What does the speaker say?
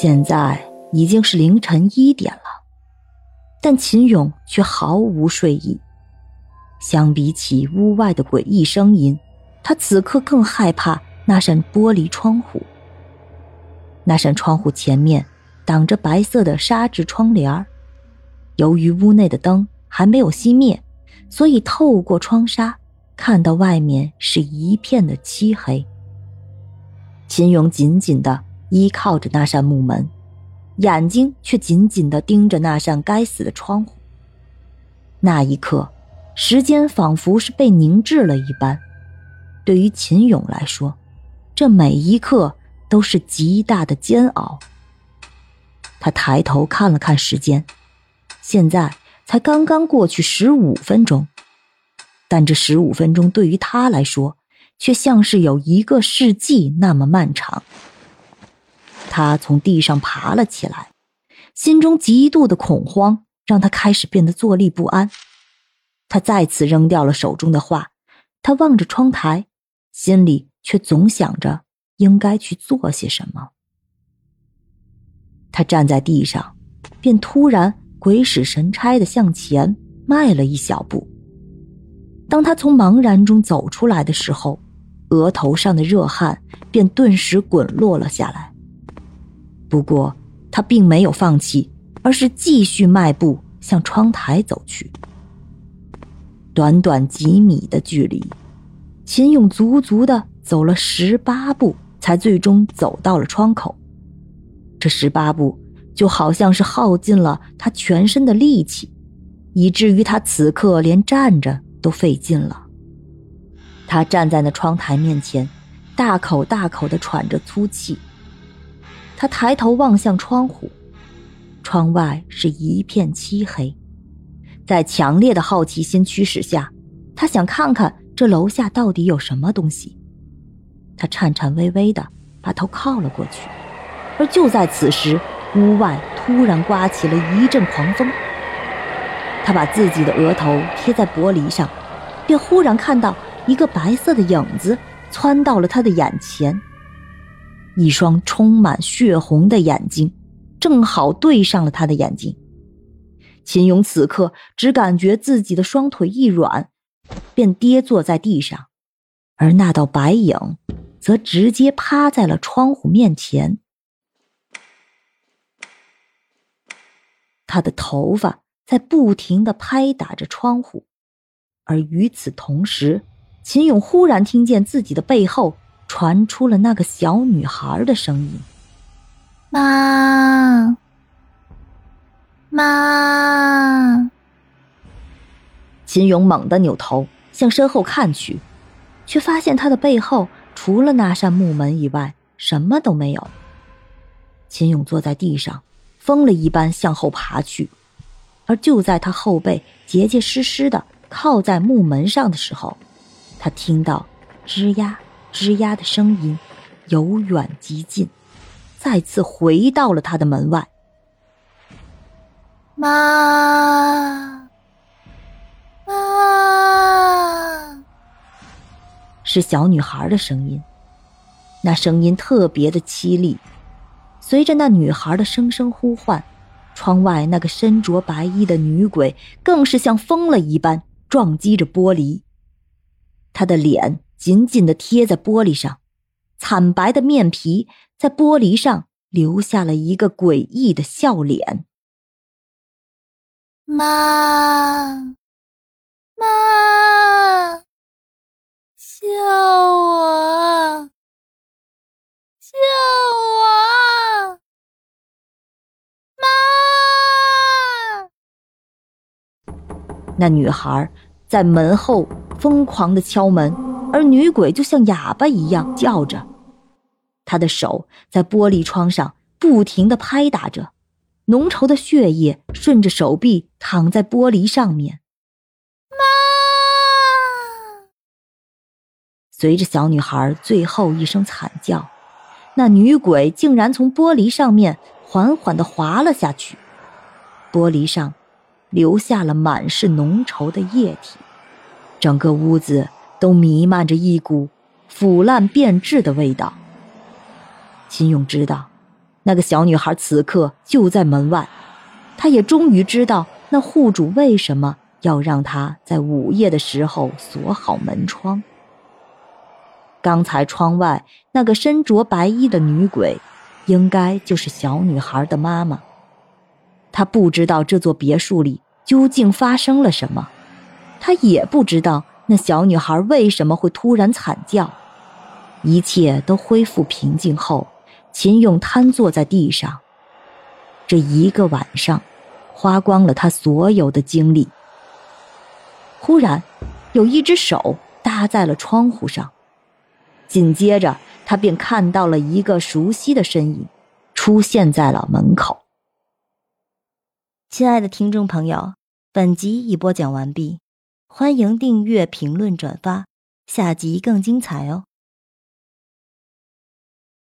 现在已经是凌晨一点了，但秦勇却毫无睡意。相比起屋外的诡异声音，他此刻更害怕那扇玻璃窗户。那扇窗户前面挡着白色的纱质窗帘由于屋内的灯还没有熄灭，所以透过窗纱看到外面是一片的漆黑。秦勇紧紧的依靠着那扇木门，眼睛却紧紧的盯着那扇该死的窗户。那一刻，时间仿佛是被凝滞了一般。对于秦勇来说，这每一刻都是极大的煎熬。他抬头看了看时间，现在才刚刚过去十五分钟，但这十五分钟对于他来说，却像是有一个世纪那么漫长。他从地上爬了起来，心中极度的恐慌让他开始变得坐立不安。他再次扔掉了手中的画，他望着窗台，心里却总想着应该去做些什么。他站在地上，便突然鬼使神差的向前迈了一小步。当他从茫然中走出来的时候，额头上的热汗便顿时滚落了下来。不过，他并没有放弃，而是继续迈步向窗台走去。短短几米的距离，秦勇足足的走了十八步，才最终走到了窗口。这十八步就好像是耗尽了他全身的力气，以至于他此刻连站着都费劲了。他站在那窗台面前，大口大口的喘着粗气。他抬头望向窗户，窗外是一片漆黑。在强烈的好奇心驱使下，他想看看这楼下到底有什么东西。他颤颤巍巍的把头靠了过去，而就在此时，屋外突然刮起了一阵狂风。他把自己的额头贴在玻璃上，便忽然看到。一个白色的影子窜到了他的眼前，一双充满血红的眼睛正好对上了他的眼睛。秦勇此刻只感觉自己的双腿一软，便跌坐在地上，而那道白影则直接趴在了窗户面前。他的头发在不停的拍打着窗户，而与此同时。秦勇忽然听见自己的背后传出了那个小女孩的声音：“妈，妈。”秦勇猛地扭头向身后看去，却发现他的背后除了那扇木门以外什么都没有。秦勇坐在地上，疯了一般向后爬去，而就在他后背结结实实的靠在木门上的时候。他听到吱呀吱呀的声音，由远及近，再次回到了他的门外。妈，妈，是小女孩的声音，那声音特别的凄厉。随着那女孩的声声呼唤，窗外那个身着白衣的女鬼更是像疯了一般撞击着玻璃。她的脸紧紧的贴在玻璃上，惨白的面皮在玻璃上留下了一个诡异的笑脸。妈，妈，救我！救我！妈！那女孩在门后。疯狂的敲门，而女鬼就像哑巴一样叫着。她的手在玻璃窗上不停地拍打着，浓稠的血液顺着手臂淌在玻璃上面。妈！随着小女孩最后一声惨叫，那女鬼竟然从玻璃上面缓缓地滑了下去，玻璃上留下了满是浓稠的液体，整个屋子都弥漫着一股腐烂变质的味道。秦勇知道，那个小女孩此刻就在门外，他也终于知道那户主为什么要让他在午夜的时候锁好门窗。刚才窗外那个身着白衣的女鬼，应该就是小女孩的妈妈。他不知道这座别墅里究竟发生了什么，他也不知道那小女孩为什么会突然惨叫。一切都恢复平静后。秦勇瘫坐在地上，这一个晚上，花光了他所有的精力。忽然，有一只手搭在了窗户上，紧接着他便看到了一个熟悉的身影，出现在了门口。亲爱的听众朋友，本集已播讲完毕，欢迎订阅、评论、转发，下集更精彩哦。